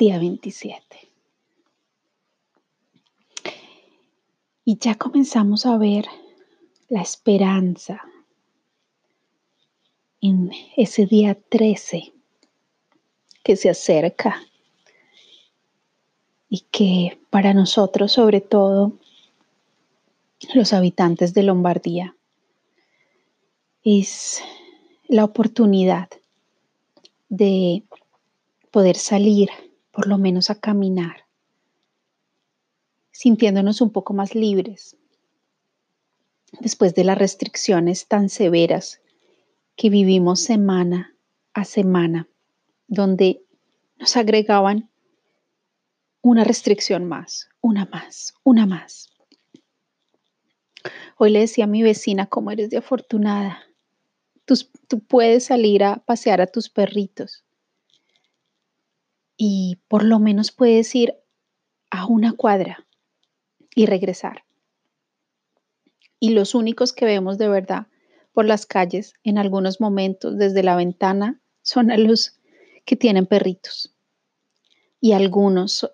día 27. Y ya comenzamos a ver la esperanza en ese día 13 que se acerca y que para nosotros, sobre todo los habitantes de Lombardía, es la oportunidad de poder salir, por lo menos a caminar, sintiéndonos un poco más libres después de las restricciones tan severas que vivimos semana a semana, donde nos agregaban una restricción más, una más, una más. Hoy le decía a mi vecina cómo eres de afortunada. tú puedes salir a pasear a tus perritos y por lo menos puedes ir a una cuadra y regresar. Y los únicos que vemos de verdad por las calles en algunos momentos desde la ventana son a los que tienen perritos y algunos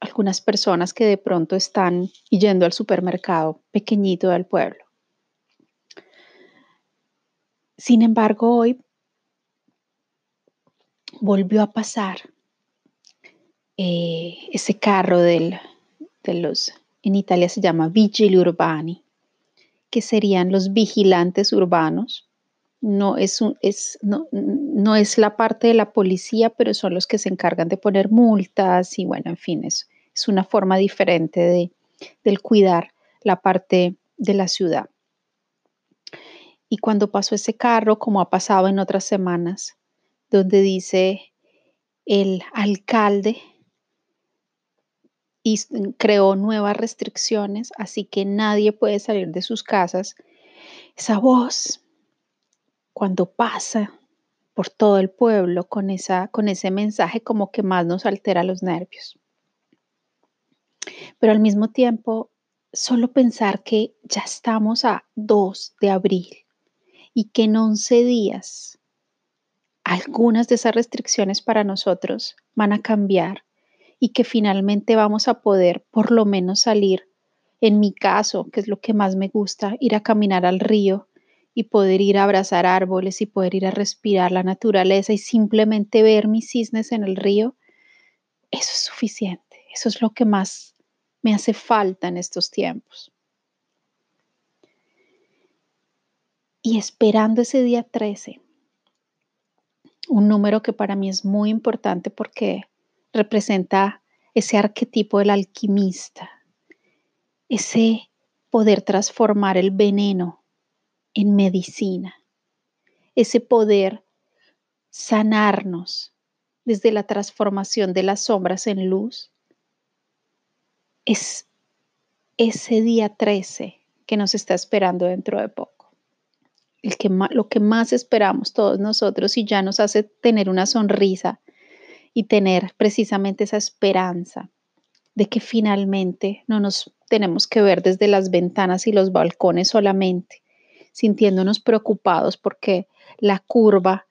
algunas personas que de pronto están yendo al supermercado pequeñito del pueblo. Sin embargo, hoy volvió a pasar eh, ese carro de los, en Italia se llama vigili urbani, que serían los vigilantes urbanos. No es, es, no es la parte de la policía, pero son los que se encargan de poner multas y bueno, en fin, es, es una forma diferente de, del cuidar la parte de la ciudad. Y cuando pasó ese carro, como ha pasado en otras semanas, donde dice el alcalde y creó nuevas restricciones, así que nadie puede salir de sus casas. Esa voz, cuando pasa por todo el pueblo con, esa, con ese mensaje, como que más nos altera los nervios. Pero al mismo tiempo, solo pensar que ya estamos a 2 de abril y que en 11 días algunas de esas restricciones para nosotros van a cambiar y que finalmente vamos a poder por lo menos salir, en mi caso, que es lo que más me gusta, ir a caminar al río y poder ir a abrazar árboles y poder ir a respirar la naturaleza y simplemente ver mis cisnes en el río, eso es suficiente, eso es lo que más me hace falta en estos tiempos. Y esperando ese día 13, un número que para mí es muy importante porque representa ese arquetipo del alquimista, ese poder transformar el veneno en medicina, ese poder sanarnos desde la transformación de las sombras en luz, es ese día 13 que nos está esperando dentro de poco. El que lo que más esperamos todos nosotros y ya nos hace tener una sonrisa y tener precisamente esa esperanza de que finalmente no nos tenemos que ver desde las ventanas y los balcones solamente, sintiéndonos preocupados porque la curva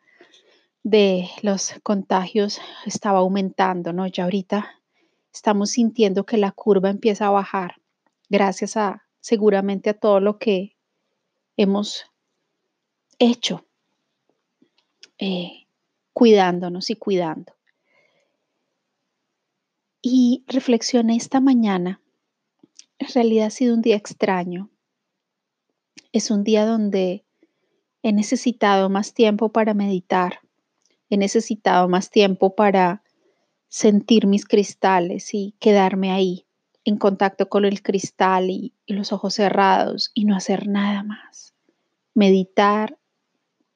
de los contagios estaba aumentando, ¿no? Ya ahorita estamos sintiendo que la curva empieza a bajar gracias a seguramente a todo lo que hemos hecho, eh, cuidándonos y cuidando. Y reflexioné esta mañana, en realidad ha sido un día extraño. Es un día donde he necesitado más tiempo para meditar, he necesitado más tiempo para sentir mis cristales y quedarme ahí en contacto con el cristal y, los ojos cerrados y no hacer nada más. Meditar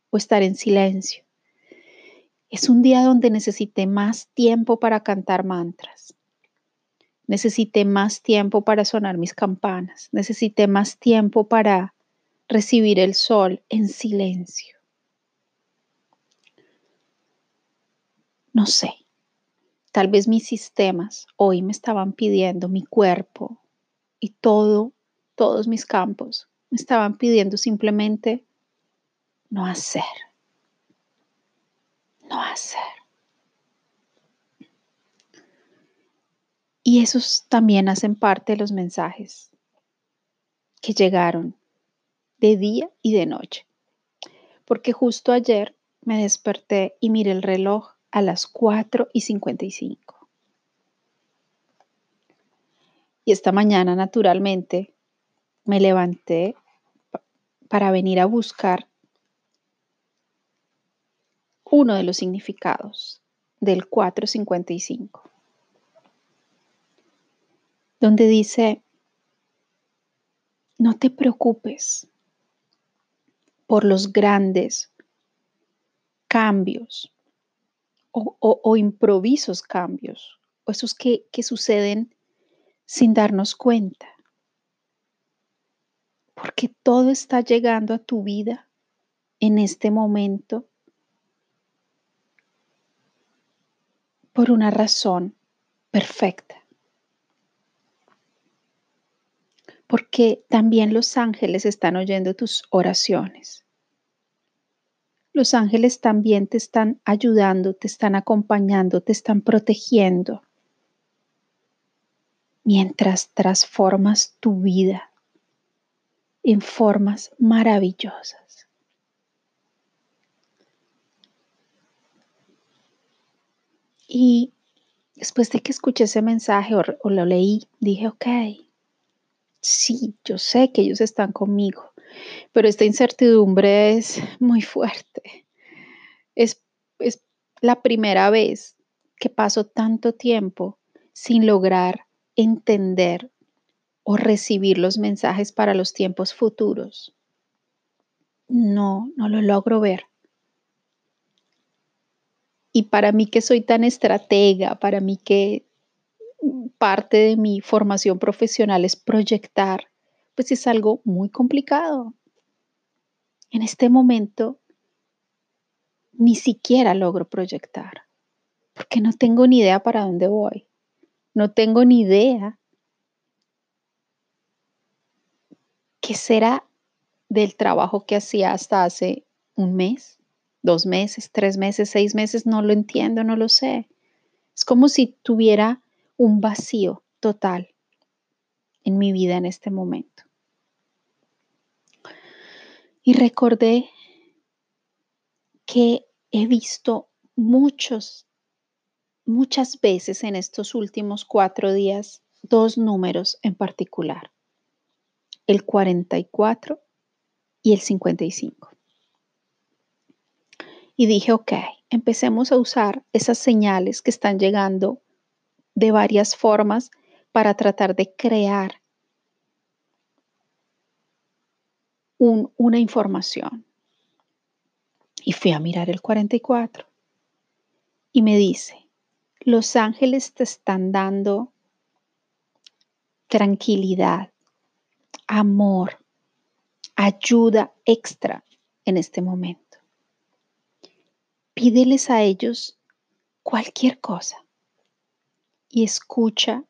o estar en silencio. Es un día donde necesité más tiempo para cantar mantras. Necesité más tiempo para sonar mis campanas. Necesité más tiempo para recibir el sol en silencio. No sé, tal vez mis sistemas hoy me estaban pidiendo, mi cuerpo y todo, todos mis campos, me estaban pidiendo simplemente no hacer no hacer. Y esos también hacen parte de los mensajes que llegaron de día y de noche. Porque justo ayer me desperté y miré el reloj a las 4 y 55. Y esta mañana, naturalmente, me levanté para venir a buscar uno de los significados del 455, donde dice, no te preocupes por los grandes cambios o, improvisos cambios, o esos que, que suceden sin darnos cuenta. Porque todo está llegando a tu vida en este momento por una razón perfecta. Porque también los ángeles están oyendo tus oraciones. Los ángeles también te están ayudando, te están acompañando, te están protegiendo mientras transformas tu vida en formas maravillosas. Y después de que escuché ese mensaje o, lo leí, dije, ok, sí, yo sé que ellos están conmigo pero esta incertidumbre es muy fuerte. Es, es la primera vez que paso tanto tiempo sin lograr entender o recibir los mensajes para los tiempos futuros. No, no lo logro ver. Y para mí que soy tan estratega, para mí que parte de mi formación profesional es proyectar pues es algo muy complicado. En este momento ni siquiera logro proyectar, porque no tengo ni idea para dónde voy. No tengo ni idea qué será del trabajo que hacía hasta hace un mes, dos meses, tres meses, seis meses, no lo entiendo, no lo sé. Es como si tuviera un vacío total en mi vida en este momento. Y recordé que he visto muchos, muchas veces en estos últimos cuatro días dos números en particular, el 44 y el 55. Y dije, ok, empecemos a usar esas señales que están llegando de varias formas para tratar de crear una información. Y fui a mirar el 44 y me dice, los ángeles te están dando tranquilidad, amor, ayuda extra en este momento. Pídeles a ellos cualquier cosa y escucha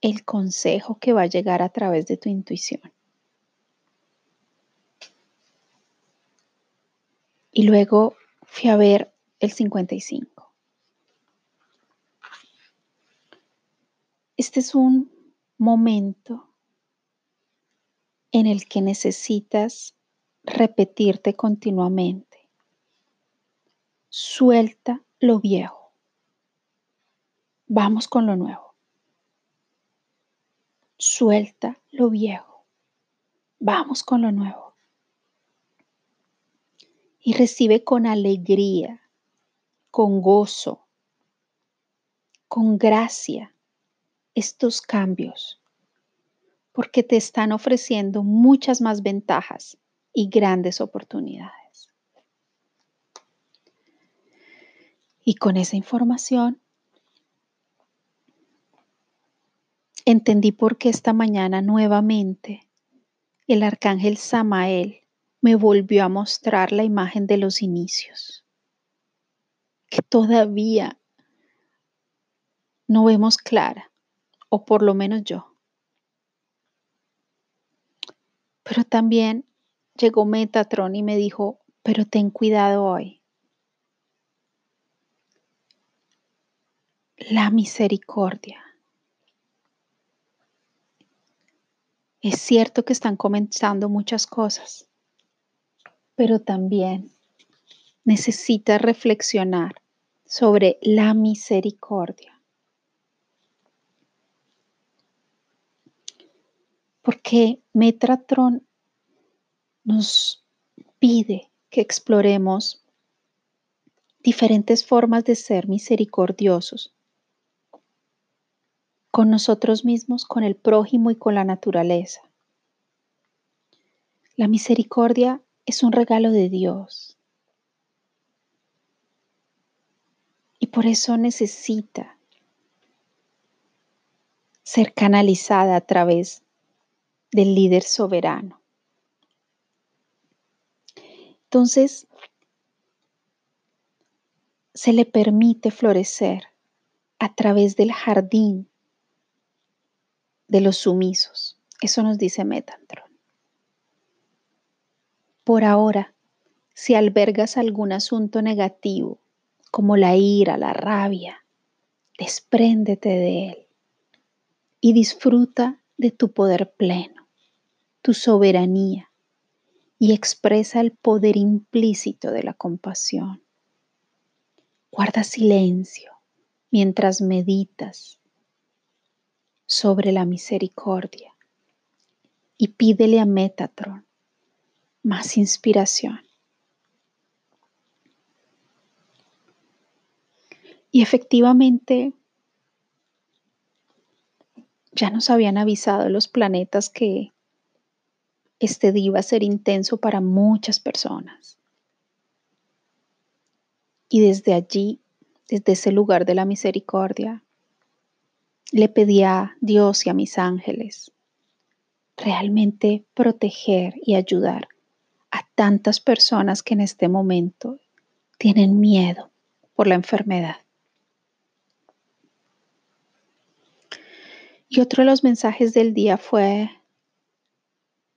el consejo que va a llegar a través de tu intuición. Y luego fui a ver el 55. Este es un momento en el que necesitas repetirte continuamente. Suelta lo viejo. Vamos con lo nuevo. Suelta lo viejo. Vamos con lo nuevo y recibe con alegría, con gozo, con gracia estos cambios, porque te están ofreciendo muchas más ventajas y grandes oportunidades. Y con esa información entendí por qué esta mañana nuevamente el arcángel Samael me volvió a mostrar la imagen de los inicios, que todavía no vemos clara, o por lo menos yo. Pero también llegó Metatron y me dijo, pero ten cuidado hoy. La misericordia Es cierto que están comenzando muchas cosas, pero también necesitas reflexionar sobre la misericordia. Porque Metratron nos pide que exploremos diferentes formas de ser misericordiosos con nosotros mismos, con el prójimo y con la naturaleza. La misericordia es un regalo de Dios y por eso necesita ser canalizada a través del líder soberano. Entonces, se le permite florecer a través del jardín de los sumisos. Eso nos dice Metantron. Por ahora, si albergas algún asunto negativo, como la ira, la rabia, despréndete de él y disfruta de tu poder pleno, tu soberanía y expresa el poder implícito de la compasión. Guarda silencio mientras meditas sobre la misericordia y pídele a Metatron más inspiración. Y efectivamente, ya nos habían avisado los planetas que este día iba a ser intenso para muchas personas. Y desde allí, desde ese lugar de la misericordia, le pedí a Dios y a mis ángeles realmente proteger y ayudar a tantas personas que en este momento tienen miedo por la enfermedad. Y otro de los mensajes del día fue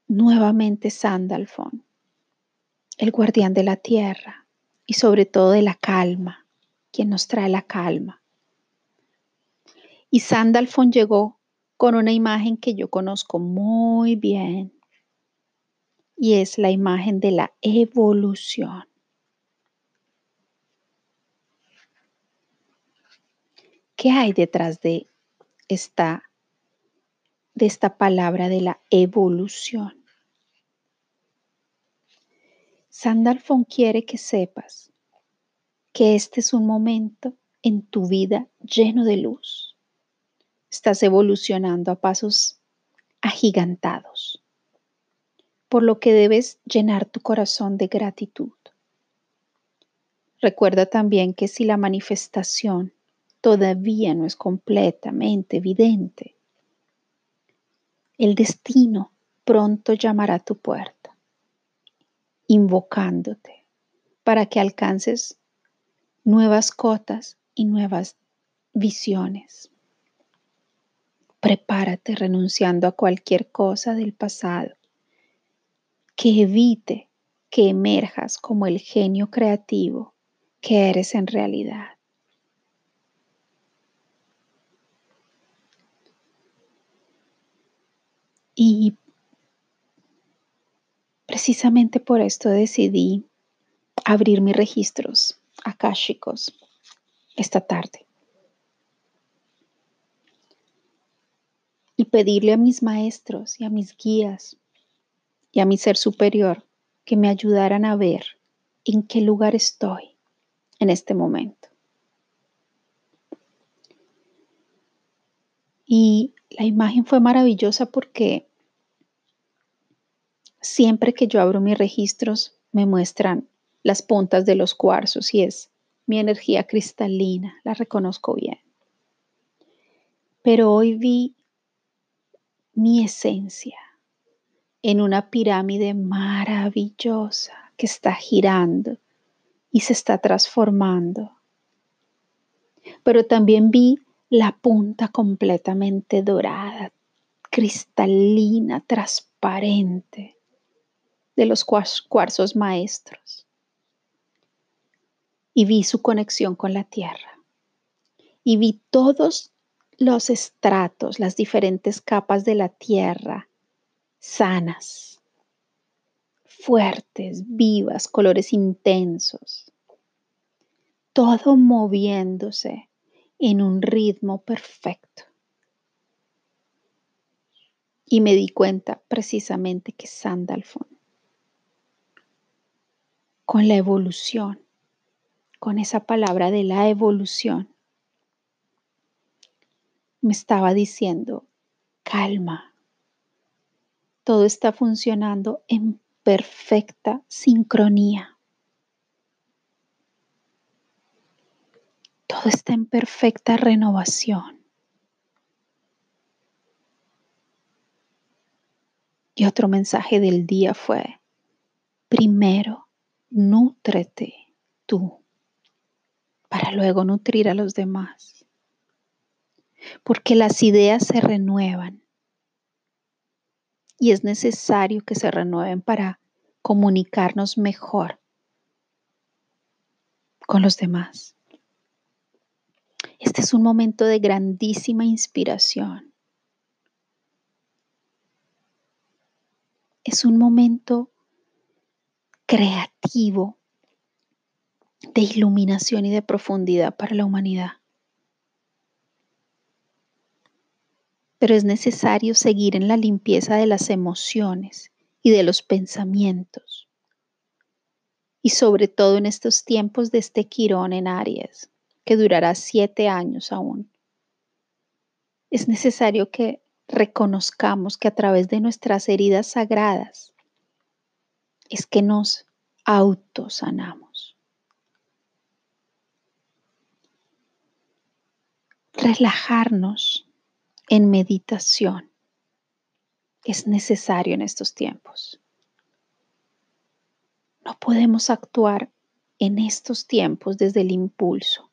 nuevamente Sandalfon, el guardián de la tierra y sobre todo de la calma, quien nos trae la calma. Y Sandalfon llegó con una imagen que yo conozco muy bien y es la imagen de la evolución. ¿Qué hay detrás de esta, de esta palabra de la evolución? Sandalfon quiere que sepas que este es un momento en tu vida lleno de luz. Estás evolucionando a pasos agigantados, por lo que debes llenar tu corazón de gratitud. Recuerda también que si la manifestación todavía no es completamente evidente, el destino pronto llamará a tu puerta invocándote para que alcances nuevas cotas y nuevas visiones. Prepárate renunciando a cualquier cosa del pasado que evite que emerjas como el genio creativo que eres en realidad. Y Precisamente por esto decidí abrir mis registros akáshicos esta tarde y pedirle a mis maestros y a mis guías y a mi ser superior que me ayudaran a ver en qué lugar estoy en este momento. Y la imagen fue maravillosa porque Siempre que yo abro mis registros, me muestran las puntas de los cuarzos y es mi energía cristalina, la reconozco bien. Pero hoy vi mi esencia en una pirámide maravillosa que está girando y se está transformando. Pero también vi la punta completamente dorada, cristalina, transparente de los cuarzos maestros y vi su conexión con la tierra y vi todos los estratos, las diferentes capas de la tierra sanas, fuertes, vivas, colores intensos, todo moviéndose en un ritmo perfecto. Y me di cuenta precisamente que Sandalfon, con la evolución, con esa palabra de la evolución, me estaba diciendo, calma, todo está funcionando en perfecta sincronía. Todo está en perfecta renovación. Y otro mensaje del día fue, primero, nútrete tú para luego nutrir a los demás. Porque las ideas se renuevan y es necesario que se renueven para comunicarnos mejor con los demás. Este es un momento de grandísima inspiración. Es un momento creativo de iluminación y de profundidad para la humanidad. Pero es necesario seguir en la limpieza de las emociones y de los pensamientos. Y sobre todo en estos tiempos de este quirón en Aries, que durará siete años aún. Es necesario que reconozcamos que a través de nuestras heridas sagradas es que nos autosanamos. Relajarnos en meditación es necesario en estos tiempos. No podemos actuar en estos tiempos desde el impulso.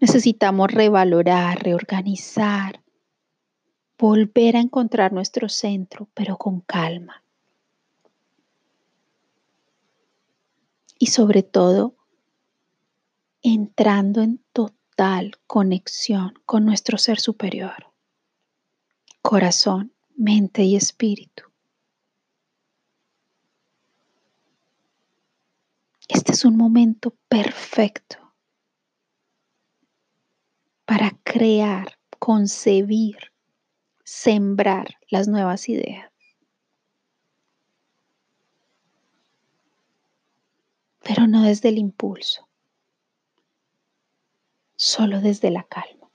Necesitamos revalorar, reorganizar, volver a encontrar nuestro centro, pero con calma. Y sobre todo, entrando en total conexión con nuestro ser superior, corazón, mente y espíritu. Este es un momento perfecto para crear, concebir, sembrar las nuevas ideas. Pero no desde el impulso, solo desde la calma.